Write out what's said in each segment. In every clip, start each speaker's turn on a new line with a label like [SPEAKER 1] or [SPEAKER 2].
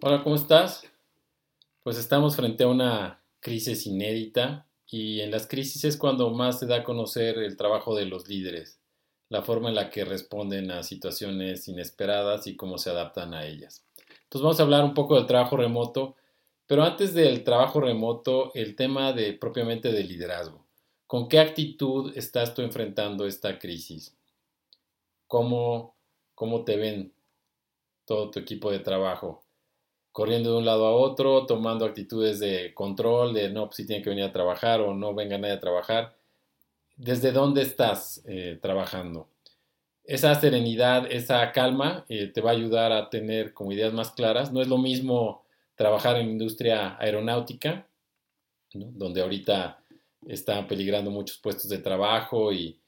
[SPEAKER 1] Hola, ¿cómo estás? Pues estamos frente a una crisis inédita y en las crisis es cuando más se da a conocer el trabajo de los líderes, la forma en la que responden a situaciones inesperadas y cómo se adaptan a ellas. Entonces vamos a hablar un poco del trabajo remoto, pero antes del trabajo remoto, el tema de propiamente del liderazgo. ¿Con qué actitud estás tú enfrentando esta crisis? ¿Cómo, cómo te ven todo tu equipo de trabajo? Corriendo de un lado a otro, tomando actitudes de control, de no, pues si tienen que venir a trabajar o no venga nadie a trabajar. ¿Desde dónde estás eh, trabajando? Esa serenidad, esa calma eh, te va a ayudar a tener como ideas más claras. No es lo mismo trabajar en industria aeronáutica, donde ahorita están peligrando muchos puestos de trabajo y,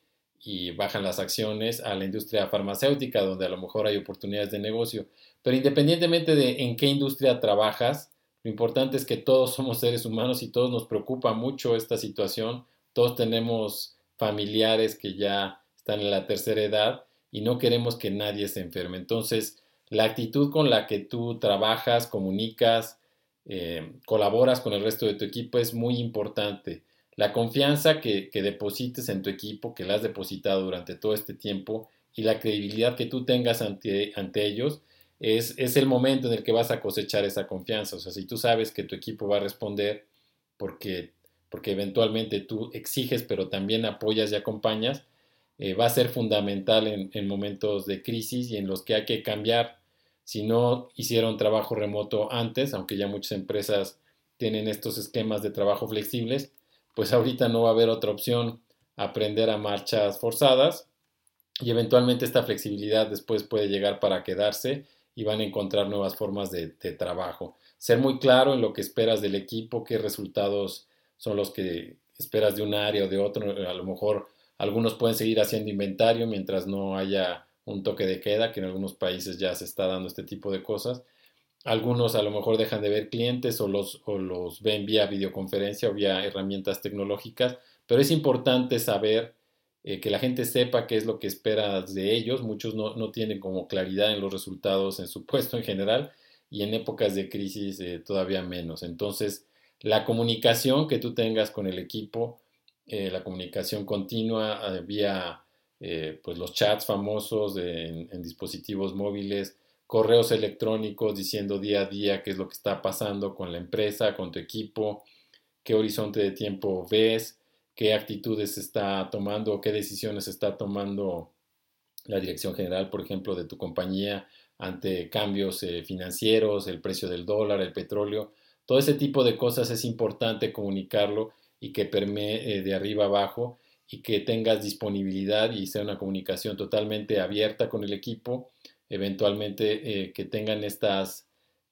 [SPEAKER 1] y bajan las acciones a la industria farmacéutica, donde a lo mejor hay oportunidades de negocio. Pero independientemente de en qué industria trabajas, lo importante es que todos somos seres humanos y todos nos preocupa mucho esta situación. Todos tenemos familiares que ya están en la tercera edad y no queremos que nadie se enferme. Entonces, la actitud con la que tú trabajas, comunicas, eh, colaboras con el resto de tu equipo es muy importante. La confianza que, deposites en tu equipo, que la has depositado durante todo este tiempo y la credibilidad que tú tengas ante, ante ellos, es, es, el momento en el que vas a cosechar esa confianza. O sea, si tú sabes que tu equipo va a responder porque, porque eventualmente tú exiges, pero también apoyas y acompañas, eh, va a ser fundamental en, en, momentos de crisis y en los que hay que cambiar. Si no hicieron trabajo remoto antes, aunque ya muchas empresas tienen estos esquemas de trabajo flexibles, pues ahorita no va a haber otra opción, aprender a marchas forzadas y eventualmente esta flexibilidad después puede llegar para quedarse y van a encontrar nuevas formas de, trabajo. Ser muy claro en lo que esperas del equipo, qué resultados son los que esperas de un área o de otro. A lo mejor algunos pueden seguir haciendo inventario mientras no haya un toque de queda, que en algunos países ya se está dando este tipo de cosas. Algunos a lo mejor dejan de ver clientes o los, o los ven vía videoconferencia o vía herramientas tecnológicas, pero es importante saber eh, que la gente sepa qué es lo que esperas de ellos. Muchos no, no, tienen como claridad en los resultados en su puesto en general y en épocas de crisis eh, todavía menos. Entonces, la comunicación que tú tengas con el equipo, eh, la comunicación continua vía pues los chats famosos en dispositivos móviles, correos electrónicos diciendo día a día qué es lo que está pasando con la empresa, con tu equipo, qué horizonte de tiempo ves, qué actitudes está tomando, qué decisiones está tomando la dirección general, por ejemplo, de tu compañía ante cambios eh, financieros, el precio del dólar, el petróleo. Todo ese tipo de cosas es importante comunicarlo y que permee eh, de arriba abajo y que tengas disponibilidad y sea una comunicación totalmente abierta con el equipo eventualmente eh, que tengan estas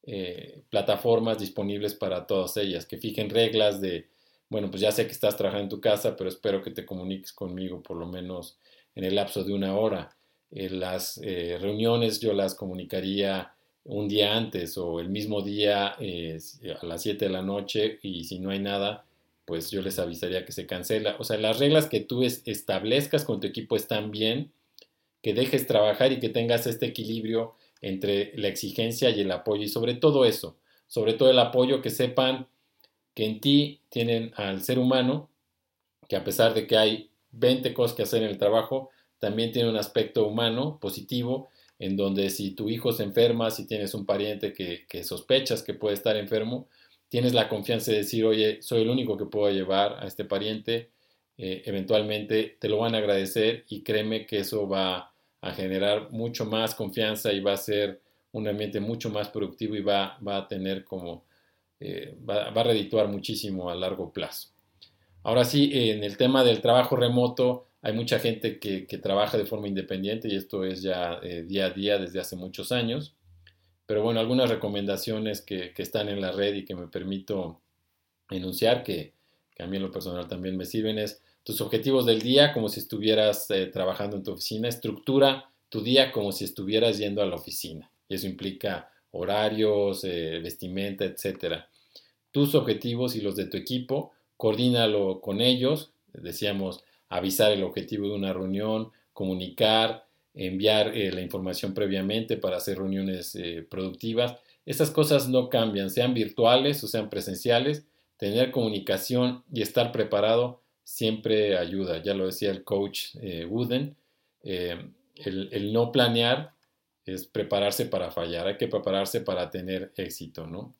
[SPEAKER 1] eh, plataformas disponibles para todas ellas, que fijen reglas de, bueno, pues ya sé que estás trabajando en tu casa, pero espero que te comuniques conmigo por lo menos en el lapso de una hora. Eh, las reuniones yo las comunicaría un día antes o el mismo día a las 7 de la noche y si no hay nada, pues yo les avisaría que se cancela. O sea, las reglas que tú establezcas con tu equipo están bien, que dejes trabajar y que tengas este equilibrio entre la exigencia y el apoyo y sobre todo eso, sobre todo el apoyo que sepan que en ti tienen al ser humano, que a pesar de que hay 20 cosas que hacer en el trabajo, también tiene un aspecto humano positivo, en donde si tu hijo se enferma, si tienes un pariente que, sospechas que puede estar enfermo, tienes la confianza de decir, oye, soy el único que puedo llevar a este pariente, eh, eventualmente te lo van a agradecer y créeme que eso va a generar mucho más confianza y va a ser un ambiente mucho más productivo y va, va a tener como, eh, va, a redituar muchísimo a largo plazo. Ahora sí, en el tema del trabajo remoto, hay mucha gente que, trabaja de forma independiente y esto es ya eh, día a día desde hace muchos años. Pero bueno, algunas recomendaciones que, que están en la red y que me permito enunciar, que, que a mí lo personal también me sirven, es tus objetivos del día como si estuvieras eh, trabajando en tu oficina, estructura tu día como si estuvieras yendo a la oficina. Y eso implica horarios, eh, vestimenta, etc. Tus objetivos y los de tu equipo, coordínalo con ellos. Decíamos, avisar el objetivo de una reunión, comunicar, enviar eh, la información previamente para hacer reuniones productivas. Esas cosas no cambian, sean virtuales o sean presenciales, tener comunicación y estar preparado siempre ayuda. Ya lo decía el coach eh, Wooden, eh, el, no planear es prepararse para fallar, hay que prepararse para tener éxito, ¿no?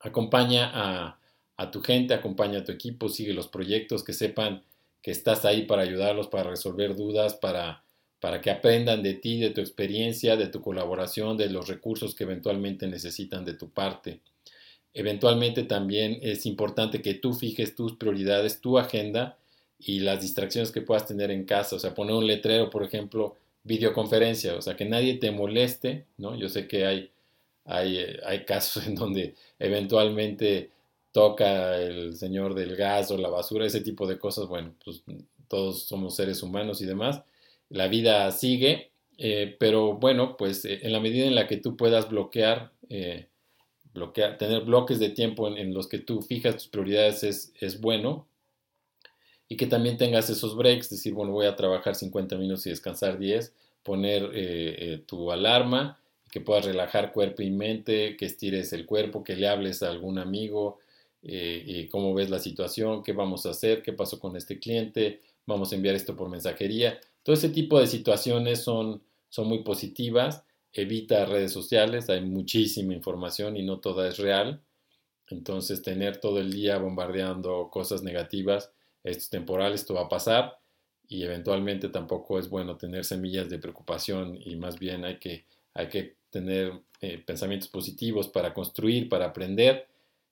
[SPEAKER 1] Acompaña a, a tu gente, acompaña a tu equipo, sigue los proyectos, que sepan que estás ahí para ayudarlos, para resolver dudas, para, para que aprendan de ti, de tu experiencia, de tu colaboración, de los recursos que eventualmente necesitan de tu parte. Eventualmente también es importante que tú fijes tus prioridades, tu agenda y las distracciones que puedas tener en casa. O sea, poner un letrero, por ejemplo, videoconferencia, o sea, que nadie te moleste, ¿no? Yo sé que hay, hay, eh, hay casos en donde eventualmente toca el señor del gas o la basura, ese tipo de cosas, bueno, pues todos somos seres humanos y demás, la vida sigue, eh, pero bueno, pues eh, en la medida en la que tú puedas bloquear, bloquear tener bloques de tiempo en, los que tú fijas tus prioridades es, es, bueno, y que también tengas esos breaks, decir, bueno, voy a trabajar 50 minutos y descansar 10, poner tu alarma, que puedas relajar cuerpo y mente, que estires el cuerpo, que le hables a algún amigo, eh, cómo ves la situación, qué vamos a hacer, qué pasó con este cliente, vamos a enviar esto por mensajería. Todo ese tipo de situaciones son, son muy positivas. Evita redes sociales, hay muchísima información y no toda es real. Entonces, tener todo el día bombardeando cosas negativas, esto es temporal, esto va a pasar y eventualmente tampoco es bueno tener semillas de preocupación y más bien hay que, hay que tener eh, pensamientos positivos para construir, para aprender.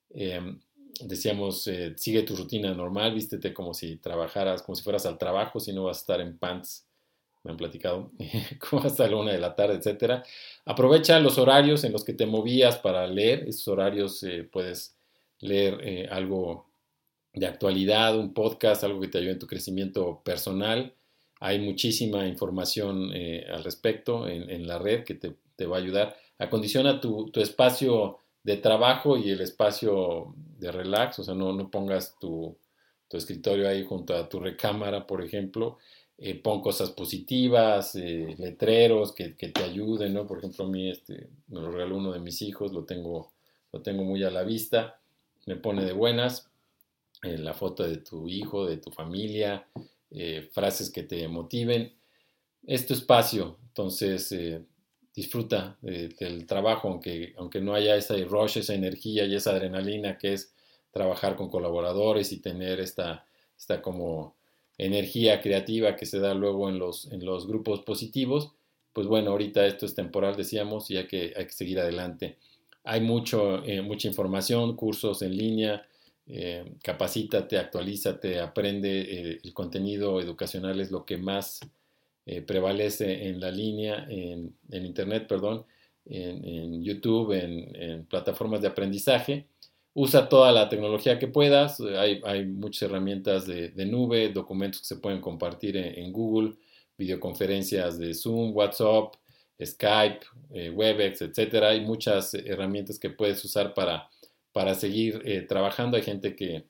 [SPEAKER 1] Em, decíamos, eh, sigue tu rutina normal, vístete como si trabajaras, como si fueras al trabajo, si no vas a estar en pants, me han platicado, como hasta la una de la tarde, etcétera. Aprovecha los horarios en los que te movías para leer, esos horarios eh, puedes leer eh, algo de actualidad, un podcast, algo que te ayude en tu crecimiento personal. Hay muchísima información al respecto en, la red que te, te, va a ayudar. Acondiciona tu, tu espacio de trabajo y el espacio de relax, o sea, no, no pongas tu, escritorio ahí junto a tu recámara, por ejemplo, eh, pon cosas positivas, eh, letreros que, te ayuden, ¿no? Por ejemplo, a mí este, me lo regaló uno de mis hijos, lo tengo, lo tengo muy a la vista, me pone de buenas, eh, la foto de tu hijo, de tu familia, frases que te motiven. Es tu espacio, entonces disfruta del trabajo, aunque, aunque no haya esa rush, esa energía y esa adrenalina que es trabajar con colaboradores y tener esta, esta como energía creativa que se da luego en los, en los grupos positivos, pues bueno, ahorita esto es temporal, decíamos, y hay que, hay que seguir adelante. Hay mucho, eh, mucha información, cursos en línea, eh, capacítate, actualízate, aprende, eh, el contenido educacional es lo que más prevalece en la línea, en, Internet, perdón, en, YouTube, en, plataformas de aprendizaje. Usa toda la tecnología que puedas. Hay, muchas herramientas de, nube, documentos que se pueden compartir en, Google, videoconferencias de Zoom, WhatsApp, Skype, eh, Webex, etc. Hay muchas herramientas que puedes usar para, para seguir eh, trabajando. Hay gente que,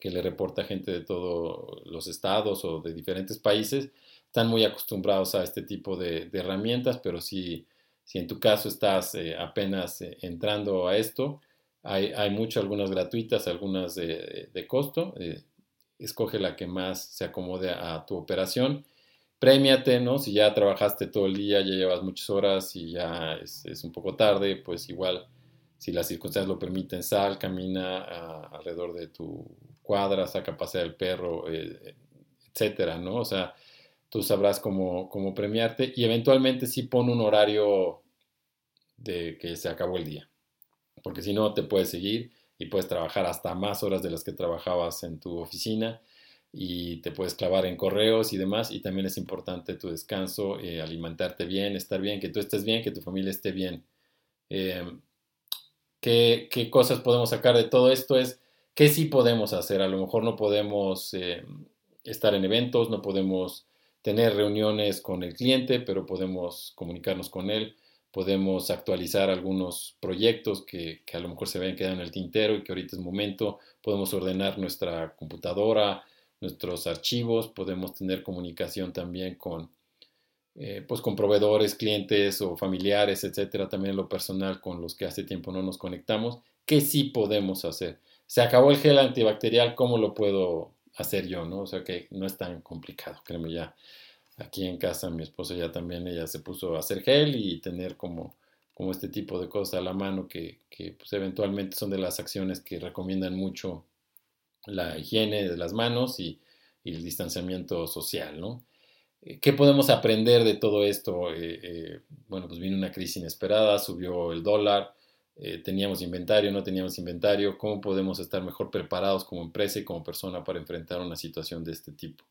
[SPEAKER 1] que le reporta gente de todos los estados o de diferentes países están muy acostumbrados a este tipo de, herramientas, pero si, si, en tu caso estás eh, apenas eh, entrando a esto, hay, muchas, algunas gratuitas, algunas de, costo. Eh, escoge la que más se acomode a tu operación. Premiate, ¿no? Si ya trabajaste todo el día, ya llevas muchas horas y ya es, un poco tarde, pues igual, si las circunstancias lo permiten, sal, camina alrededor de tu cuadra, saca a pasear el perro, etcétera, ¿no? O sea, tú sabrás cómo, cómo premiarte y eventualmente sí pon un horario de que se acabó el día, porque si no te puedes seguir y puedes trabajar hasta más horas de las que trabajabas en tu oficina y te puedes clavar en correos y demás y también es importante tu descanso, eh, alimentarte bien, estar bien, que tú estés bien, que tu familia esté bien. Em, ¿qué, ¿qué, cosas podemos sacar de todo esto? Es qué sí podemos hacer. A lo mejor no podemos em, estar en eventos, no podemos tener reuniones con el cliente, pero podemos comunicarnos con él, podemos actualizar algunos proyectos que, a lo mejor se ven quedar en el tintero y que ahorita es momento, podemos ordenar nuestra computadora, nuestros archivos, podemos tener comunicación también con, eh, pues con proveedores, clientes o familiares, etcétera, también lo personal con los que hace tiempo no nos conectamos, ¿qué sí podemos hacer? Se acabó el gel antibacterial, ¿cómo lo puedo hacer yo? ¿no? O sea que no es tan complicado, créeme ya. Aquí en casa mi esposa ya también, ella se puso a hacer gel y tener como, como este tipo de cosas a la mano que, que pues, eventualmente son de las acciones que recomiendan mucho la higiene de las manos y, el distanciamiento social, ¿no? Eh, ¿Qué podemos aprender de todo esto? Eh, eh, bueno, pues vino una crisis inesperada, subió el dólar, teníamos inventario, no teníamos inventario, ¿cómo podemos estar mejor preparados como empresa y como persona para enfrentar una situación de este tipo?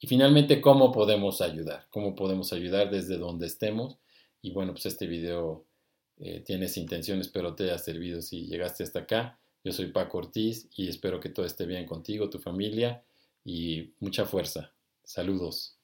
[SPEAKER 1] Y finalmente, ¿cómo podemos ayudar? ¿Cómo podemos ayudar desde donde estemos? Y bueno, pues este video tiene esa intención, espero te haya servido si llegaste hasta acá. Yo soy Paco Ortiz y espero que todo esté bien contigo, tu familia y mucha fuerza. Saludos.